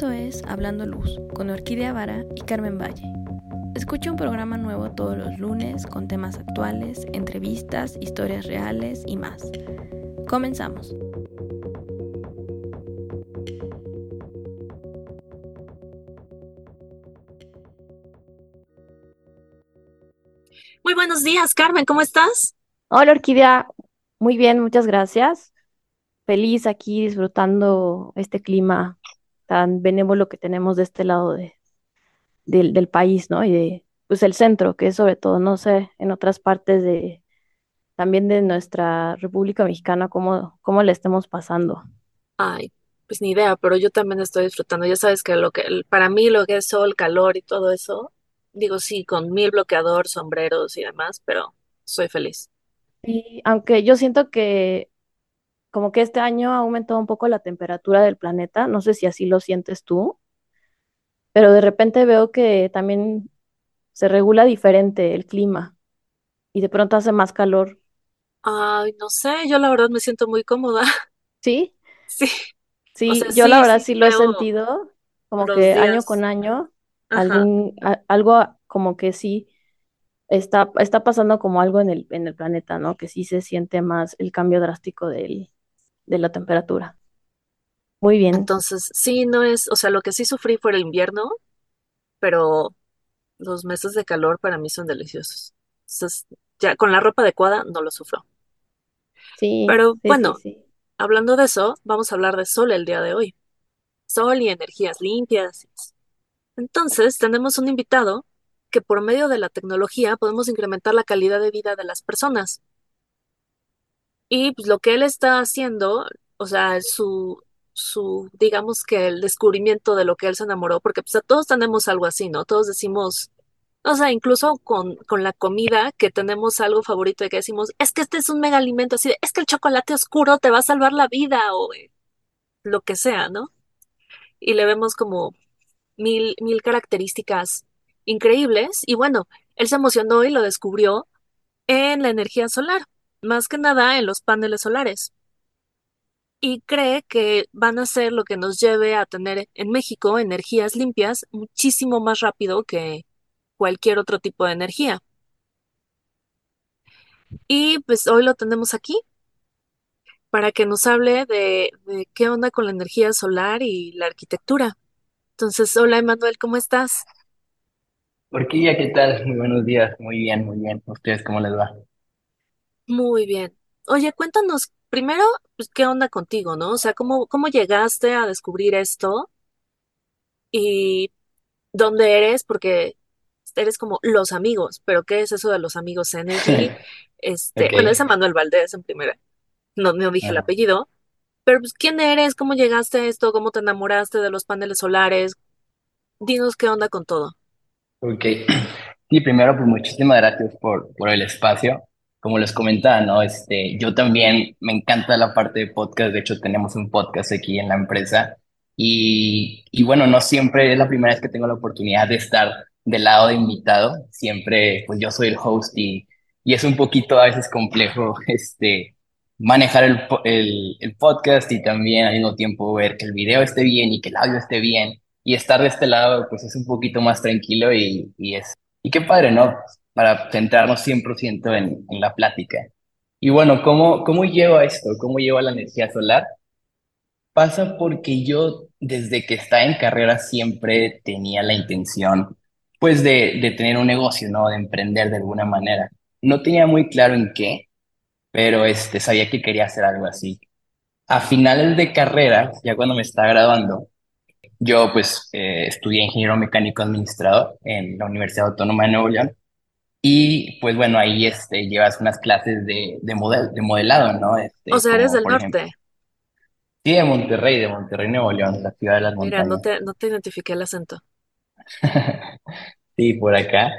Esto es Hablando Luz con Orquídea Vara y Carmen Valle. Escucha un programa nuevo todos los lunes con temas actuales, entrevistas, historias reales y más. Comenzamos. Muy buenos días, Carmen, ¿cómo estás? Hola, Orquídea. Muy bien, muchas gracias. Feliz aquí disfrutando este clima tan benévolo que tenemos de este lado de, del, del país, ¿no? Y de, pues el centro, que es sobre todo, no sé, en otras partes de, también de nuestra República Mexicana, cómo, cómo le estemos pasando. Ay, pues ni idea, pero yo también estoy disfrutando. Ya sabes que lo que, para mí lo que es sol, calor y todo eso, digo sí, con mil bloqueador, sombreros y demás, pero soy feliz. Y aunque yo siento que como que este año ha aumentado un poco la temperatura del planeta, no sé si así lo sientes tú, pero de repente veo que también se regula diferente el clima y de pronto hace más calor. Ay, no sé, yo la verdad me siento muy cómoda. ¿Sí? Sí, Sí, o sea, yo sí, la verdad sí sí lo he sentido, como que año con año, Ajá. algún, a- algo como que sí está, está pasando como algo en el, en el planeta, ¿no? Que sí se siente más el cambio drástico del, de la temperatura. Muy bien. Entonces, sí, no es, o sea, lo que sí sufrí fue el invierno, pero los meses de calor para mí son deliciosos. Entonces, ya con la ropa adecuada no lo sufro. Sí, Pero sí, sí, bueno, sí. hablando de eso, vamos a hablar de sol el día de hoy. Sol y energías limpias. Entonces, tenemos un invitado que por medio de la tecnología podemos incrementar la calidad de vida de las personas. Y pues, lo que él está haciendo, o sea, su, su, digamos que el descubrimiento de lo que él se enamoró, porque pues todos tenemos algo así, ¿no? Todos decimos, o sea, incluso con, con la comida, que tenemos algo favorito de que decimos, es que este es un mega alimento, así de, es que el chocolate oscuro te va a salvar la vida, o lo que sea, ¿no? Y le vemos como mil, mil características increíbles. Y bueno, él se emocionó y lo descubrió en la energía solar, más que nada en los paneles solares. Y cree que van a ser lo que nos lleve a tener en México energías limpias muchísimo más rápido que cualquier otro tipo de energía. Y pues hoy lo tenemos aquí para que nos hable de, qué onda con la energía solar y la arquitectura. Entonces, hola Emanuel, ¿cómo estás? Orquídea, ¿qué tal? Muy buenos días, muy bien, muy bien. ¿Ustedes cómo les va? Muy bien. Oye, cuéntanos primero, pues, qué onda contigo, ¿no? O sea, ¿cómo, cómo llegaste a descubrir esto y dónde eres? Porque eres como los amigos, pero ¿qué es eso de los amigos Energy? Este, Ok. bueno, es Emanuel Valdés en primera, no, no dije el apellido, pero pues, ¿quién eres? ¿Cómo llegaste a esto? ¿Cómo te enamoraste de los paneles solares? Dinos qué onda con todo. Ok. Sí, primero, pues muchísimas gracias por, por el espacio. Como les comentaba, ¿no? Este, yo también me encanta la parte de podcast. De hecho, tenemos un podcast aquí en la empresa. Y, y bueno, no siempre es la primera vez que tengo la oportunidad de estar del lado de invitado. Siempre, pues yo soy el host y, es un poquito a veces complejo, este, manejar el, el podcast y también al mismo tiempo ver que el video esté bien y que el audio esté bien. Y estar de este lado, pues es un poquito más tranquilo y, y es y qué padre, ¿no? Para centrarnos 100% en, en la plática. Y bueno, ¿cómo, cómo llevo esto? ¿Cómo llevo la energía solar? Pasa porque yo desde que estaba en carrera siempre tenía la intención, pues, de, de tener un negocio, ¿no? De emprender de alguna manera. No tenía muy claro en qué, pero este, sabía que quería hacer algo así. A finales de carrera, ya cuando me estaba graduando, yo pues eh, estudié ingeniero mecánico administrador en la Universidad Autónoma de Nuevo León y pues bueno, ahí este, llevas unas clases de, de, model, de modelado, ¿no? O Este, sea, eres del por ejemplo, norte. sí, de Monterrey, de Monterrey, Nuevo León, la ciudad de las Mira, no montañas. te, no te identifiqué el acento. Sí, por acá.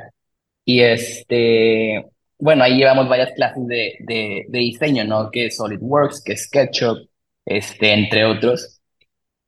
Y este, bueno, ahí llevamos varias clases de, de, de diseño, ¿no? Que es SolidWorks, que es SketchUp, este, entre otros.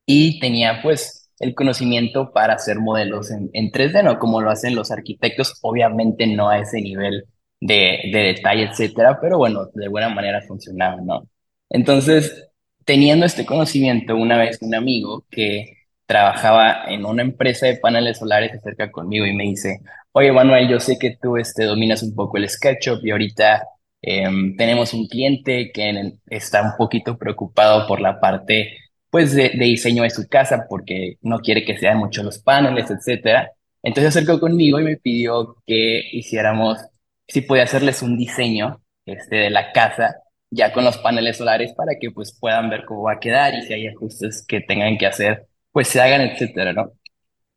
y tenía pues el conocimiento para hacer modelos en, en 3D, ¿no? Como lo hacen los arquitectos, obviamente no a ese nivel de, de detalle, etcétera, pero bueno, de buena manera funcionaba, ¿no? Entonces, teniendo este conocimiento, una vez un amigo que trabajaba en una empresa de paneles solares se acerca conmigo y me dice, oye Manuel, yo sé que tú este, dominas un poco el SketchUp y ahorita em, tenemos un cliente que está un poquito preocupado por la parte pues de, de diseño de su casa porque no quiere que sean muchos los paneles, etcétera. Entonces se acercó conmigo y me pidió que hiciéramos, si podía hacerles un diseño este, de la casa ya con los paneles solares para que pues puedan ver cómo va a quedar y si hay ajustes que tengan que hacer, pues se hagan, etcétera, ¿no?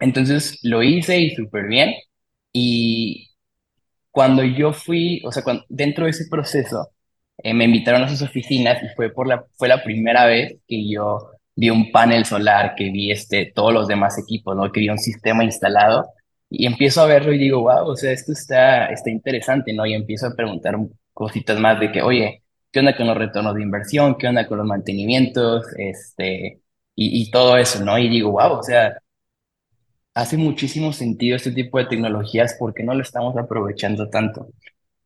Entonces lo hice y súper bien. Y cuando yo fui, o sea, cuando, dentro de ese proceso, eh, me invitaron a sus oficinas y fue, por la, fue la primera vez que yo vi un panel solar, que vi este, todos los demás equipos, ¿no? Que vi un sistema instalado y empiezo a verlo y digo, wow, o sea, esto está, está interesante, ¿no? Y empiezo a preguntar cositas más de que, oye, ¿qué onda con los retornos de inversión? ¿Qué onda con los mantenimientos? Este, y, y todo eso, ¿no? Y digo, wow, o sea, hace muchísimo sentido este tipo de tecnologías porque no lo estamos aprovechando tanto.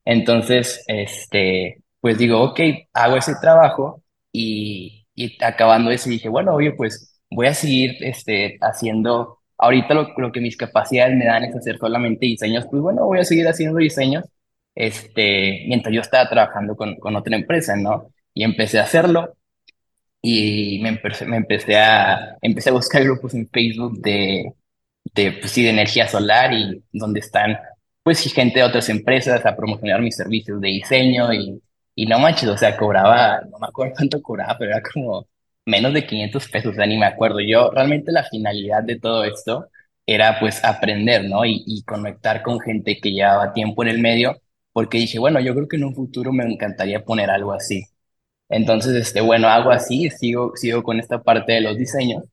Entonces, este, pues digo, ok, hago ese trabajo y, y acabando eso dije, bueno, oye, pues voy a seguir este, haciendo, ahorita lo, lo que mis capacidades me dan es hacer solamente diseños, pues bueno, voy a seguir haciendo diseños, este, mientras yo estaba trabajando con, con otra empresa, ¿no? Y empecé a hacerlo y me empecé, me empecé a, empecé a buscar grupos en Facebook de, de, pues sí, de energía solar y donde están, pues, gente de otras empresas a promocionar mis servicios de diseño y, y no manches, o sea, cobraba, no me acuerdo cuánto cobraba, pero era como menos de 500 pesos, o sea, ni me acuerdo. Yo, realmente la finalidad de todo esto era, pues, aprender, ¿no? Y, y conectar con gente que llevaba tiempo en el medio, porque dije, bueno, yo creo que en un futuro me encantaría poner algo así. Entonces, este, bueno, hago así, sigo, sigo con esta parte de los diseños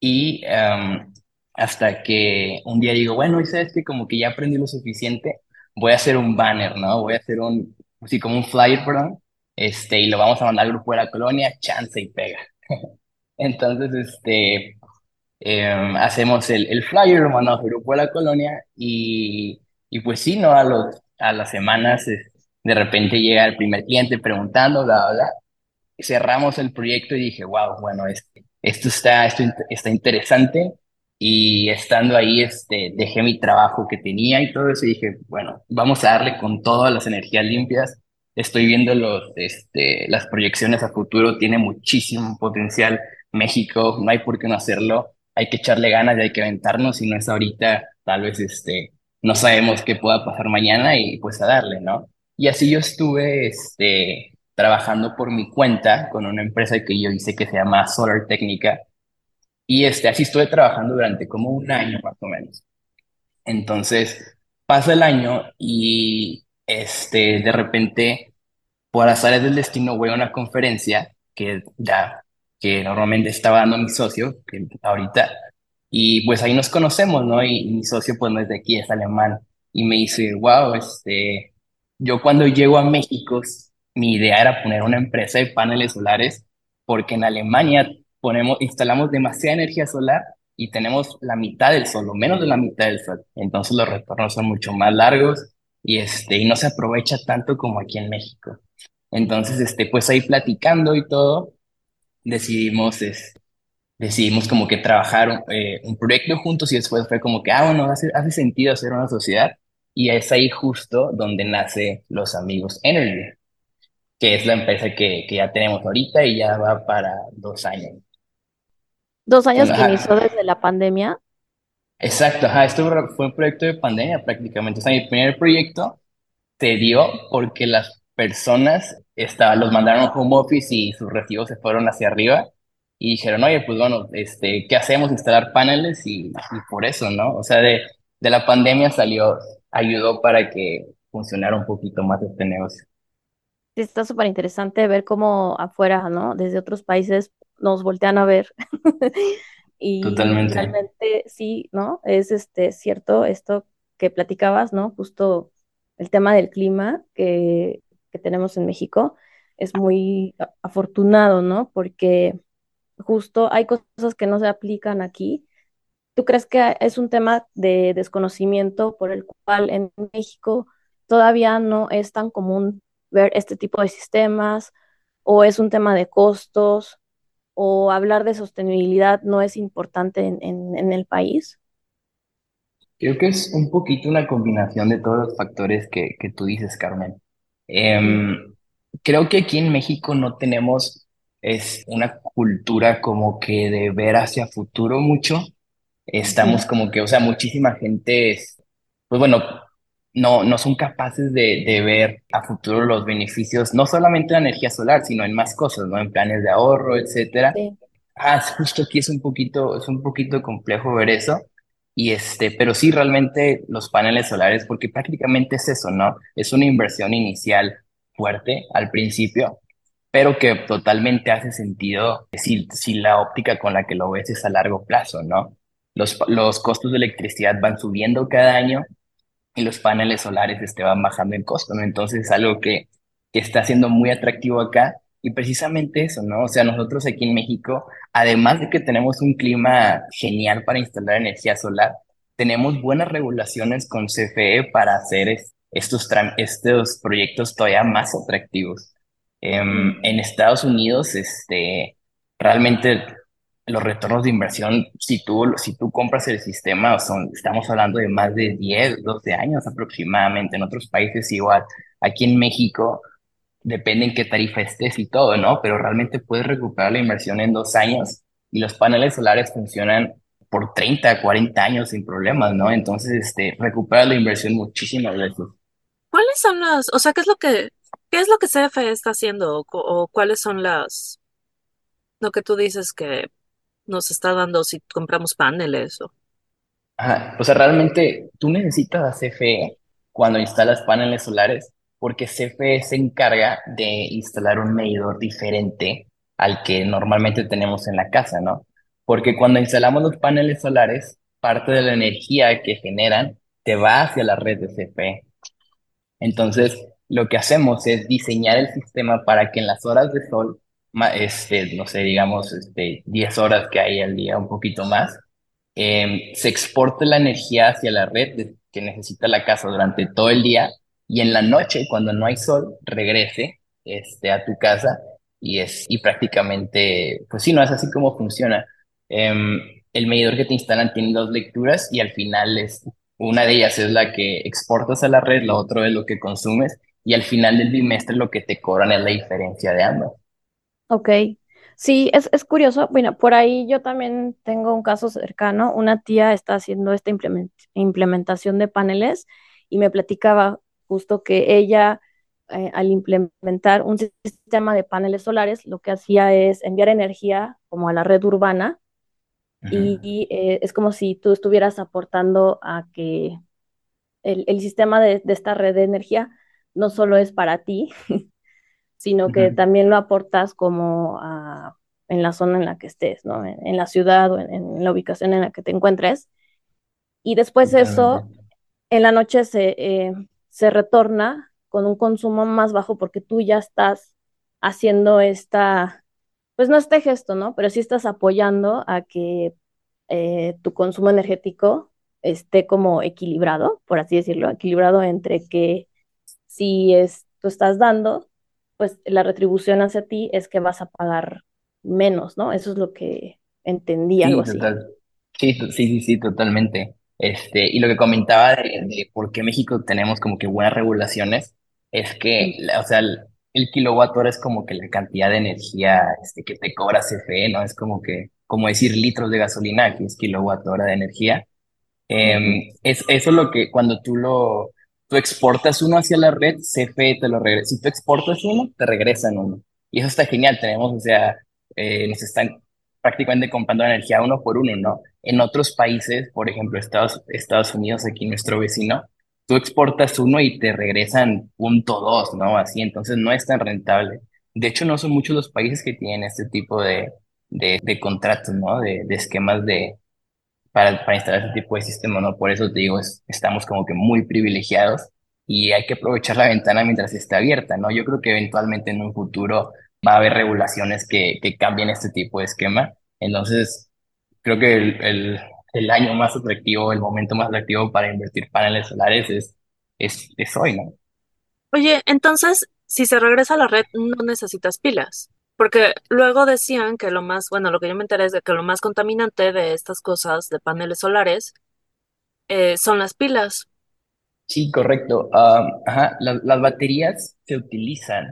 y em, hasta que un día digo, bueno, y sabes que como que ya aprendí lo suficiente, voy a hacer un banner, ¿no? Voy a hacer un, así como un flyer, perdón, este, y lo vamos a mandar al grupo de la colonia, chance y pega. Entonces, este, em, hacemos el, el flyer, lo mandamos al grupo de la colonia y, y pues sí, ¿no? A los, a las semanas, eh, de repente llega el primer cliente preguntando, bla, bla, cerramos el proyecto y dije, wow, bueno, este, esto está, esto está interesante. Y estando ahí, este, dejé mi trabajo que tenía y todo eso y dije, bueno, vamos a darle con todas las energías limpias. Estoy viendo los, este, las proyecciones a futuro, tiene muchísimo potencial México, no hay por qué no hacerlo. Hay que echarle ganas y hay que aventarnos, si no es ahorita, tal vez este, no sabemos qué pueda pasar mañana y pues a darle, ¿no? Y así yo estuve, este, trabajando por mi cuenta con una empresa que yo hice que se llama Solar Técnica. Y este, así estuve trabajando durante como un año más o menos. Entonces, pasa el año y este, de repente, por azares del destino, voy a una conferencia que ya, que normalmente estaba dando mi socio, que ahorita, y pues ahí nos conocemos, ¿no? Y, mi socio pues no es de aquí, es alemán. Y me dice, wow, este, yo cuando llego a México, mi idea era poner una empresa de paneles solares, porque en Alemania ponemos, instalamos demasiada energía solar y tenemos la mitad del sol, o menos de la mitad del sol. Entonces los retornos son mucho más largos y este, y no se aprovecha tanto como aquí en México. Entonces, este, pues ahí platicando y todo, decidimos, es, decidimos como que trabajar eh, un proyecto juntos y después fue como que, ah, bueno, hace, hace sentido hacer una sociedad. Y es ahí justo donde nace Los Amigos Energy, que es la empresa que, que ya tenemos ahorita y ya va para dos años. Dos años Bueno, que inició desde la pandemia. exacto, ajá, esto fue un proyecto de pandemia prácticamente. O sea, mi primer proyecto se dio porque las personas estaban, los mandaron a home office y sus recibos se fueron hacia arriba y dijeron, oye, pues bueno, este, ¿qué hacemos? Instalar paneles y, y por eso, ¿no? O sea, de, de la pandemia salió, ayudó para que funcionara un poquito más este negocio. Sí, Está súper interesante ver cómo afuera, ¿no? Desde otros países nos voltean a ver. Y Totalmente. realmente sí, ¿no? Es este cierto esto que platicabas, ¿no? Justo el tema del clima que, que tenemos en México es muy afortunado, ¿no? Porque justo hay cosas que no se aplican aquí. ¿Tú crees que es un tema de desconocimiento por el cual en México todavía no es tan común ver este tipo de sistemas o es un tema de costos? O hablar de sostenibilidad no es importante en, en- en el país? Creo que es un poquito una combinación de todos los factores que, que tú dices, Carmen. Em, creo que aquí en México no tenemos es una cultura como que de ver hacia futuro mucho. Estamos como que, o sea, muchísima gente, es- pues bueno, no, no son capaces de, de ver a futuro los beneficios, no solamente la energía solar, sino en más cosas, ¿no? En planes de ahorro, etcétera. Sí. Ah, justo aquí es un poquito, es un poquito complejo ver eso. Y este, pero sí, realmente los paneles solares, porque prácticamente es eso, ¿no? Es una inversión inicial fuerte al principio, pero que totalmente hace sentido si, si la óptica con la que lo ves es a largo plazo, ¿no? Los, los costos de electricidad van subiendo cada año y los paneles solares este, van bajando en costo, ¿no? Entonces es algo que, que está siendo muy atractivo acá y precisamente eso, ¿no? O sea, nosotros aquí en México, además de que tenemos un clima genial para instalar energía solar, tenemos buenas regulaciones con CFE para hacer es- estos, estos proyectos todavía más atractivos. Mm, en Estados Unidos, este, realmente los retornos de inversión, si tú, si tú compras el sistema, son, estamos hablando de más de 10 12 años aproximadamente. En otros países igual. Aquí en México, depende en qué tarifa estés y todo, ¿no? Pero realmente puedes recuperar la inversión en dos años y los paneles solares funcionan por 30 40 años sin problemas, ¿no? Entonces, este, recuperas la inversión muchísimas veces. ¿Cuáles son las, o sea, qué es lo que, qué es lo que CFE está haciendo o, cu- o cuáles son las, lo que tú dices que nos está dando si compramos paneles o... Ajá. O sea, realmente tú necesitas a CFE cuando instalas paneles solares, porque CFE se encarga de instalar un medidor diferente al que normalmente tenemos en la casa, ¿no? Porque cuando instalamos los paneles solares, parte de la energía que generan te va hacia la red de CFE. Entonces, lo que hacemos es diseñar el sistema para que en las horas de sol, este, no sé, digamos, este, 10 horas que hay al día, un poquito más, eh, se exporte la energía hacia la red que necesita la casa durante todo el día y en la noche, cuando no hay sol, regrese este, a tu casa y, es, y prácticamente, pues sí, no es así como funciona. Em, el medidor que te instalan tiene dos lecturas y al final es, una de ellas es la que exportas a la red, la otra es lo que consumes y al final del bimestre lo que te cobran es la diferencia de ambas. Ok. Sí, es, es curioso. Bueno, por ahí yo también tengo un caso cercano. Una tía está haciendo esta implement- implementación de paneles y me platicaba justo que ella, eh, al implementar un sistema de paneles solares, lo que hacía es enviar energía como a la red urbana y eh, es como si tú estuvieras aportando a que el, el sistema de, de esta red de energía no solo es para ti, sino que también lo aportas como a- en la zona en la que estés, ¿no? En, en la ciudad o en, en la ubicación en la que te encuentres. Y después eso, en la noche se, eh, se retorna con un consumo más bajo porque tú ya estás haciendo esta, pues no este gesto, ¿no? Pero sí estás apoyando a que eh, tu consumo energético esté como equilibrado, por así decirlo, equilibrado entre que si es, tú estás dando, pues la retribución hacia ti es que vas a pagar menos, ¿no? Eso es lo que entendí, algo Sí, así. total. Sí, sí, sí, sí, totalmente. Este, y lo que comentaba de, de por qué México tenemos como que buenas regulaciones es que, la- o sea, el, el kilowatt hora es como que la cantidad de energía este, que te cobra CFE, ¿no? Es como que, como decir litros de gasolina, que es kilowatt hora de energía. Eh, es eso lo que cuando tú lo tú exportas uno hacia la red, CFE te lo regresa. Si tú exportas uno, te regresan uno. Y eso está genial. Tenemos, o sea, eh, nos están prácticamente comprando energía uno por uno, ¿no? En otros países, por ejemplo, Estados, Estados Unidos, aquí nuestro vecino, tú exportas uno y te regresan punto dos, ¿no? Así, entonces no es tan rentable. De hecho, no son muchos los países que tienen este tipo de, de, contratos, ¿no? De esquemas de para, para instalar ese tipo de sistema, ¿no? Por eso te digo, es- estamos como que muy privilegiados y hay que aprovechar la ventana mientras esté abierta, ¿no? Yo creo que eventualmente en un futuro va a haber regulaciones que, que cambien este tipo de esquema. Entonces, creo que el, el, el año más atractivo, el momento más atractivo para invertir paneles solares es, es, es hoy, ¿no? Oye, entonces, si se regresa a la red, no necesitas pilas. Porque luego decían que lo más, bueno, lo que yo me enteré es de que lo más contaminante de estas cosas de paneles solares eh, son las pilas. Sí, correcto. Ah, ajá, la- las baterías se utilizan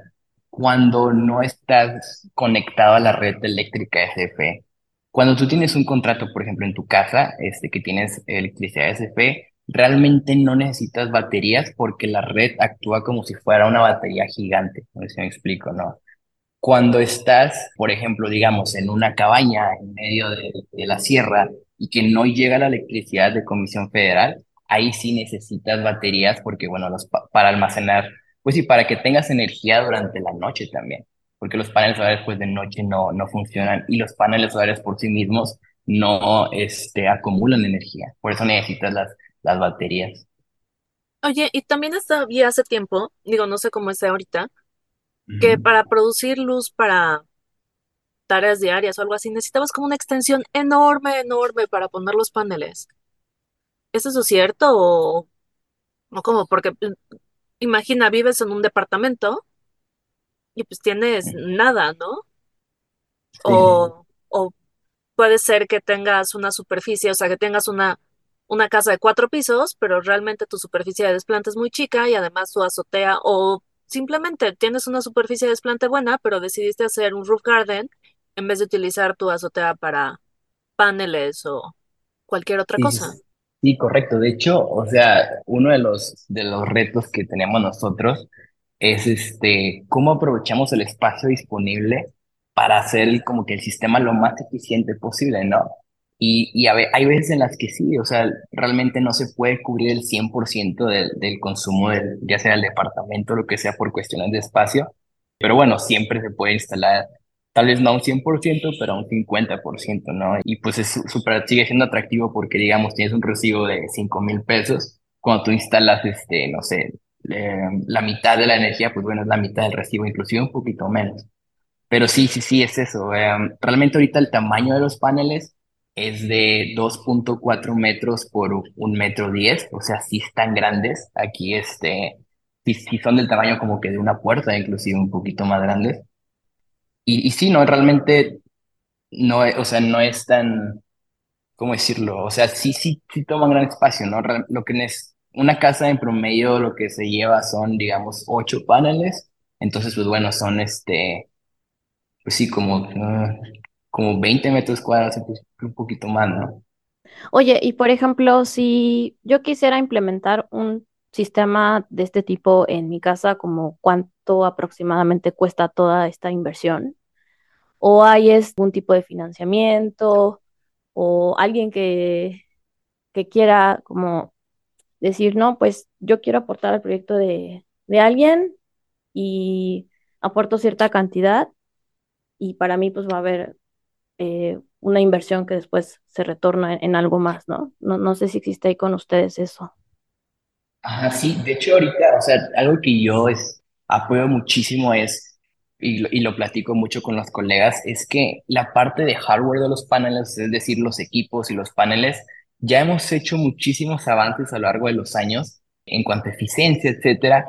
cuando no estás conectado a la red eléctrica SFE. Cuando tú tienes un contrato, por ejemplo, en tu casa, este, que tienes electricidad SFE, realmente no necesitas baterías porque la red actúa como si fuera una batería gigante. No sé si me explico, ¿no? Cuando estás, por ejemplo, digamos, en una cabaña en medio de, la sierra y que no llega la electricidad de Comisión Federal, ahí sí necesitas baterías porque, bueno, los, pa- para almacenar, pues sí, para que tengas energía durante la noche también, porque los paneles solares pues de noche no, no funcionan y los paneles solares por sí mismos no, este, acumulan energía, por eso necesitas las, las baterías. Oye, y también hasta vi hace tiempo, digo, no sé cómo es ahorita, que para producir luz para tareas diarias o algo así, necesitabas como una extensión enorme, enorme para poner los paneles. ¿Es eso cierto o, o cómo? Porque mm, imagina, vives en un departamento y pues tienes nada, ¿no? Sí. O, o puede ser que tengas una superficie, o sea, que tengas una, una casa de cuatro pisos, pero realmente tu superficie de desplante es muy chica y además tu azotea, o simplemente tienes una superficie de desplante buena, pero decidiste hacer un roof garden en vez de utilizar tu azotea para paneles o cualquier otra Sí, cosa. sí, Sí, correcto. De hecho, o sea, uno de los, de los retos que tenemos nosotros es este, cómo aprovechamos el espacio disponible para hacer el- como que el sistema lo más eficiente posible, ¿no? Y, y a hay veces en las que sí, o sea, realmente no se puede cubrir el 100% del, del consumo, del, ya sea el departamento, lo que sea, por cuestiones de espacio, pero bueno, siempre se puede instalar Tal vez no un 100% pero un 50%, ¿no? Y pues es su- súper, sigue siendo atractivo porque, digamos, tienes un recibo de cinco mil pesos, cuando tú instalas, este, no sé, eh, la mitad de la energía, pues bueno, es la mitad del recibo, inclusive un poquito menos. Pero sí, sí, sí, es eso. eh, realmente ahorita el tamaño de los paneles es de dos punto cuatro metros por un metro diez, o sea, sí están grandes. Aquí, este, sí, son del tamaño como que de una puerta, inclusive un poquito más grandes. Y, y sí, no, realmente no, o sea, no es tan, ¿cómo decirlo? O sea, sí, sí, sí toman gran espacio, ¿no? Lo que es una casa en promedio, lo que se lleva son, digamos, ocho paneles. Entonces, pues bueno, son este, pues sí, como, ah, como 20 metros cuadrados, un poquito más, ¿no? Oye, y por ejemplo, si yo quisiera implementar un sistema de este tipo en mi casa, como cuánto aproximadamente cuesta toda esta inversión? ¿O hay algún tipo de financiamiento o alguien que, que quiera como decir, no, pues yo quiero aportar al proyecto de, de alguien y aporto cierta cantidad y para mí pues va a haber eh, una inversión que después se retorna en, en algo más, ¿no? ¿no? No sé si existe ahí con ustedes eso. Ajá, sí, de hecho ahorita, o sea, algo que yo es, apoyo muchísimo es, y y lo platico mucho con los colegas, es que la parte de hardware de los paneles, es decir, los equipos y los paneles, ya hemos hecho muchísimos avances a lo largo de los años en cuanto a eficiencia, etcétera,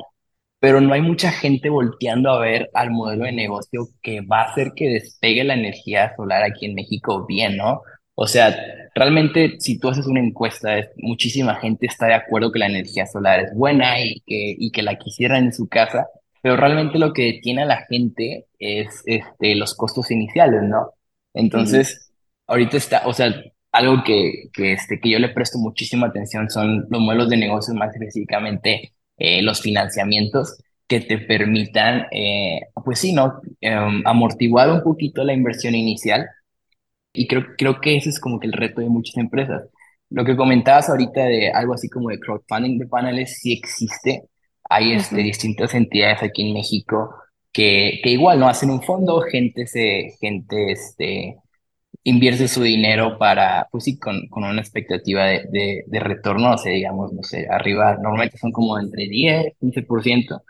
pero no hay mucha gente volteando a ver al modelo de negocio que va a hacer que despegue la energía solar aquí en México bien, ¿no? O sea, realmente si tú haces una encuesta, es- muchísima gente está de acuerdo que la energía solar es buena y que, y que la quisieran en su casa, pero realmente lo que detiene a la gente es este, los costos iniciales, ¿no? Entonces, ahorita está, o sea, algo que, que, este, que yo le presto muchísima atención son los modelos de negocios más específicamente eh, los financiamientos que te permitan, eh, pues sí, ¿no? Em, amortiguar un poquito la inversión inicial y creo, creo que ese es como que el reto de muchas empresas. Lo que comentabas ahorita de algo así como de crowdfunding de paneles, sí existe. Hay este, distintas entidades aquí en México que, que igual no hacen un fondo, gente se, gente este, invierte su dinero para, pues sí, con, con una expectativa de, de, de retorno, o sea, digamos, no sé, arriba, normalmente son como entre diez quince por ciento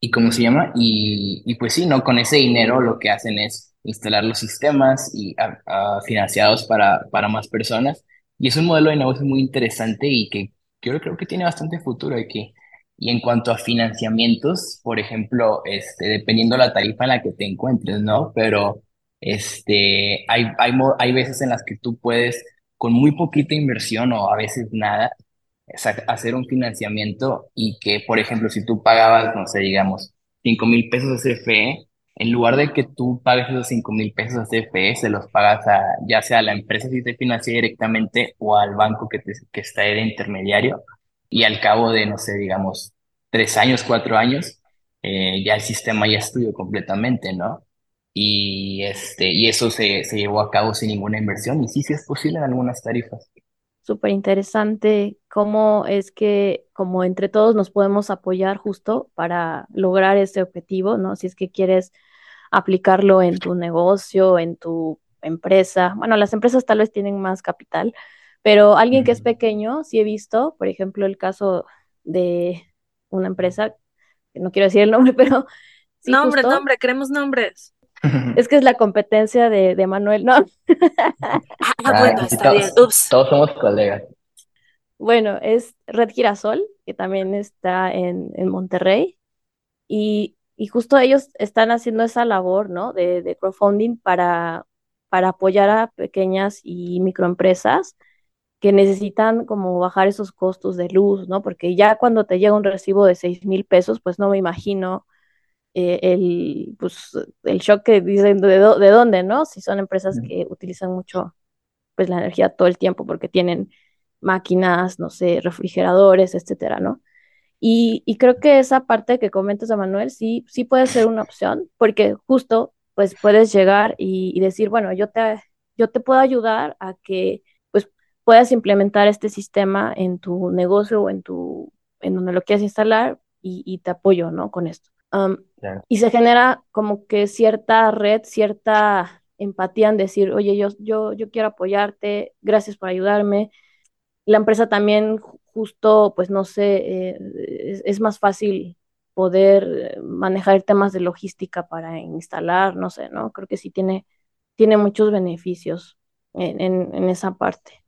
¿Y cómo se llama? Y, y pues sí, ¿no? Con ese dinero lo que hacen es instalar los sistemas y a- a- financiados para, para más personas. Y es un modelo de negocio muy interesante y que yo creo que tiene bastante futuro aquí. Y en cuanto a financiamientos, por ejemplo, este, dependiendo la tarifa en la que te encuentres, ¿no? Pero este, hay, hay, hay veces en las que tú puedes, con muy poquita inversión o a veces nada, hacer un financiamiento y que, por ejemplo, si tú pagabas, no sé, digamos, 5 mil pesos a CFE, en lugar de que tú pagues esos 5 mil pesos a CFE, se los pagas a ya sea a la empresa si te financia directamente o al banco que, te, que está de intermediario y al cabo de, no sé, digamos, tres años, cuatro años, eh, ya el sistema ya estudió completamente, ¿no? Y, este, y eso se, se llevó a cabo sin ninguna inversión y sí, sí es posible en algunas tarifas súper interesante cómo es que como entre todos nos podemos apoyar justo para lograr ese objetivo, ¿no? Si es que quieres aplicarlo en tu negocio, en tu empresa. Bueno, las empresas tal vez tienen más capital, pero alguien que es pequeño, sí he visto, por ejemplo, el caso de una empresa, que no quiero decir el nombre, pero... Sí, nombre, nombre, queremos nombres. Es que es la competencia de, de Manuel, ¿no? ah, bueno, está todos, bien. Ups. Todos somos colegas. Bueno, es Red Girasol, que también está en, en Monterrey, y, y, justo ellos están haciendo esa labor, ¿no? De, de crowdfunding para, para apoyar a pequeñas y microempresas que necesitan como bajar esos costos de luz, ¿no? Porque ya cuando te llega un recibo de seis mil pesos, pues no me imagino eh, el, pues, el shock que dicen de, de, dónde, ¿no? Si son empresas que utilizan mucho pues la energía todo el tiempo porque tienen máquinas, no sé, refrigeradores, etcétera, ¿no? Y, y creo que esa parte que comentas, Manuel, sí, sí puede ser una opción, porque justo pues puedes llegar y, y, decir, bueno, yo te, yo te puedo ayudar a que pues puedas implementar este sistema en tu negocio o en tu, en donde lo quieras instalar y, y te apoyo, ¿no? Con esto. Um, claro. Y se genera como que cierta red, cierta empatía en decir, oye, yo, yo, yo quiero apoyarte, gracias por ayudarme. La empresa también justo, pues no sé, eh, es, es, más fácil poder manejar temas de logística para instalar, no sé, ¿no? Creo que sí tiene, tiene muchos beneficios en, en, en esa parte.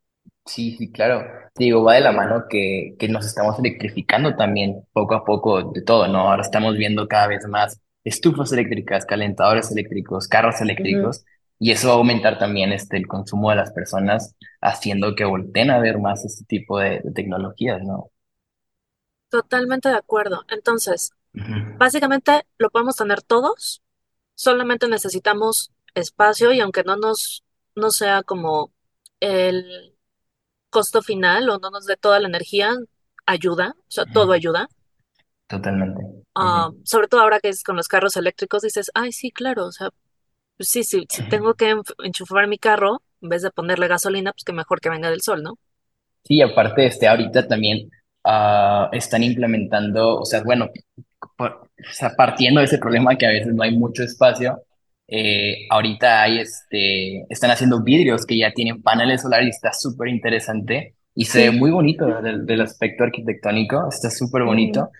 Sí, sí, claro. Digo, va de la mano que, que nos estamos electrificando también poco a poco de todo, ¿no? Ahora estamos viendo cada vez más estufas eléctricas, calentadores eléctricos, carros eléctricos, uh -huh. y eso va a aumentar también este, el consumo de las personas, haciendo que volteen a ver más este tipo de, de tecnologías, ¿no? Totalmente de acuerdo. Entonces, uh -huh. básicamente lo podemos tener todos, solamente necesitamos espacio y aunque no nos, no sea como el costo final o no nos dé toda la energía, ayuda, o sea, todo ayuda. Totalmente. Uh, sobre todo ahora que es con los carros eléctricos, dices, ay, sí, claro, o sea, pues sí, sí, si tengo que enchufar mi carro, en vez de ponerle gasolina, pues que mejor que venga del sol, ¿no? Sí, aparte, este, ahorita también uh, están implementando, o sea, bueno, por, o sea, partiendo de ese problema que a veces no hay mucho espacio, eh, ahorita hay este, están haciendo vidrios que ya tienen paneles solares y está súper interesante y se sí. ve muy bonito del, del, aspecto arquitectónico, está súper bonito.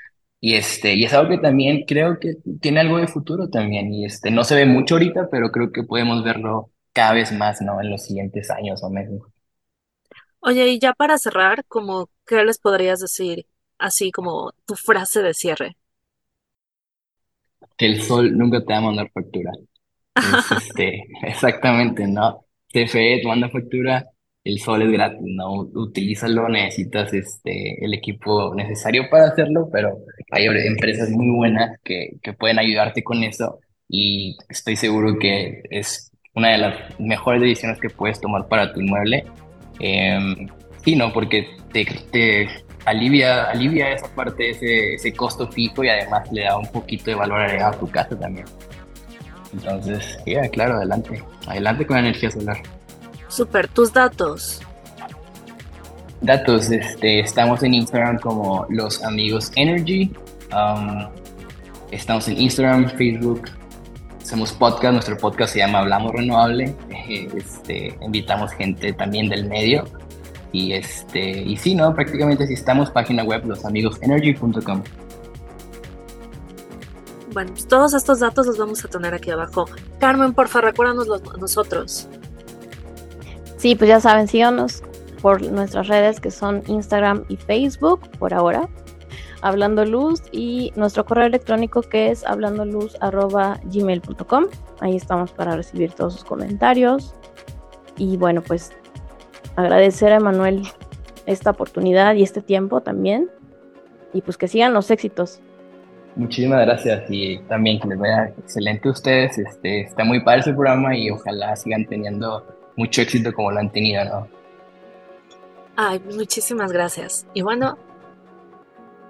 Y, este, y es algo que también creo que tiene algo de futuro también. Y este, no se ve mucho ahorita, pero creo que podemos verlo cada vez más, ¿no? En los siguientes años o meses. Oye, y ya para cerrar, como, ¿qué les podrías decir? Así como tu frase de cierre. Que el sol nunca te va a mandar factura. Es, este, exactamente, ¿no? CFE te manda factura, el sol es gratis, ¿no? Utilízalo, necesitas este, el equipo necesario para hacerlo, pero hay empresas muy buenas que, que pueden ayudarte con eso y estoy seguro que es una de las mejores decisiones que puedes tomar para tu inmueble. Eh, sí, ¿no? Porque te, te alivia, alivia esa parte, ese, ese costo fijo y además le da un poquito de valor agregado a tu casa también. Entonces, yeah, claro, adelante. Adelante con la energía solar. Super, tus datos. Datos, este, estamos en Instagram como Los Amigos Energy. Um, estamos en Instagram, Facebook. Hacemos podcast, nuestro podcast se llama Hablamos Renovable. Este, invitamos gente también del medio. Y, este, y sí, ¿no? Prácticamente si estamos, página web losamigosenergy.com. Bueno, pues todos estos datos los vamos a tener aquí abajo. Carmen, porfa, recuérdanos los, nosotros. Sí, pues ya saben, síganos por nuestras redes que son Instagram y Facebook por ahora. Hablando Luz y nuestro correo electrónico que es hablandoluz.gmail.com. Ahí estamos para recibir todos sus comentarios. Y bueno, pues agradecer a Emanuel esta oportunidad y este tiempo también. Y pues que sigan los éxitos. Muchísimas gracias y también que les vaya excelente ustedes. Este, está muy padre ese programa y ojalá sigan teniendo mucho éxito como lo han tenido, ¿no? Ay, muchísimas gracias. Y bueno,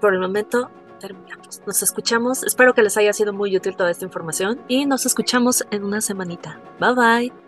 por el momento terminamos. Nos escuchamos. Espero que les haya sido muy útil toda esta información y nos escuchamos en una semanita. Bye bye.